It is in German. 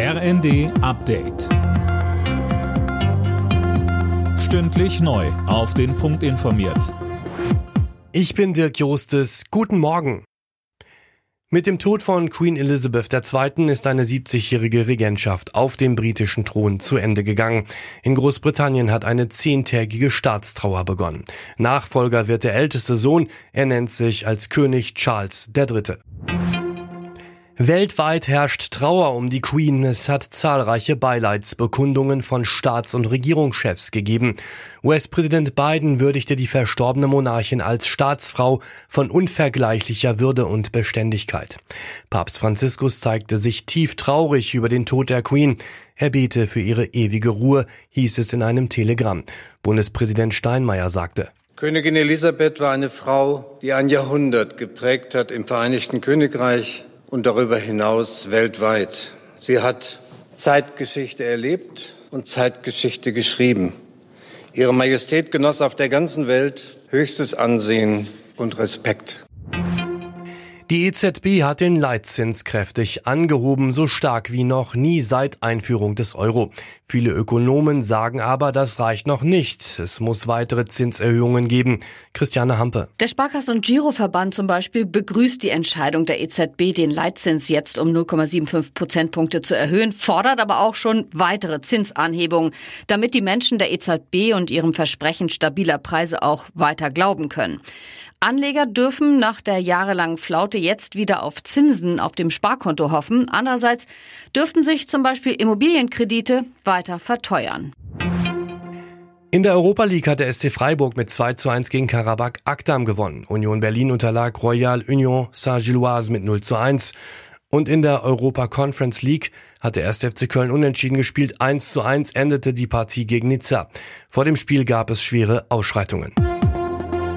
RND Update. Stündlich neu. Auf den Punkt informiert. Ich bin Dirk Jostes. Guten Morgen. Mit dem Tod von Queen Elizabeth II. ist eine 70-jährige Regentschaft auf dem britischen Thron zu Ende gegangen. In Großbritannien hat eine zehntägige Staatstrauer begonnen. Nachfolger wird der älteste Sohn. Er nennt sich als König Charles III. Weltweit herrscht Trauer um die Queen. Es hat zahlreiche Beileidsbekundungen von Staats- und Regierungschefs gegeben. US-Präsident Biden würdigte die verstorbene Monarchin als Staatsfrau von unvergleichlicher Würde und Beständigkeit. Papst Franziskus zeigte sich tief traurig über den Tod der Queen. Er bete für ihre ewige Ruhe, hieß es in einem Telegramm. Bundespräsident Steinmeier sagte. Königin Elisabeth war eine Frau, die ein Jahrhundert geprägt hat im Vereinigten Königreich und darüber hinaus weltweit. Sie hat Zeitgeschichte erlebt und Zeitgeschichte geschrieben. Ihre Majestät genoss auf der ganzen Welt höchstes Ansehen und Respekt. Die EZB hat den Leitzins kräftig angehoben, so stark wie noch nie seit Einführung des Euro. Viele Ökonomen sagen aber, das reicht noch nicht. Es muss weitere Zinserhöhungen geben. Christiane Hampe. Der Sparkassen- und Giroverband zum Beispiel begrüßt die Entscheidung der EZB, den Leitzins jetzt um 0,75 Prozentpunkte zu erhöhen, fordert aber auch schon weitere Zinsanhebungen, damit die Menschen der EZB und ihrem Versprechen stabiler Preise auch weiter glauben können. Anleger dürfen nach der jahrelangen Flaute jetzt wieder auf Zinsen auf dem Sparkonto hoffen. Andererseits dürften sich zum Beispiel Immobilienkredite weiter verteuern. In der Europa League hat der SC Freiburg mit 2 zu 1 gegen Karabakh Akdam gewonnen. Union Berlin unterlag Royal Union Saint-Gilloise mit 0 zu 1. Und in der Europa Conference League hat der 1. FC Köln unentschieden gespielt. 1 zu 1 endete die Partie gegen Nizza. Vor dem Spiel gab es schwere Ausschreitungen.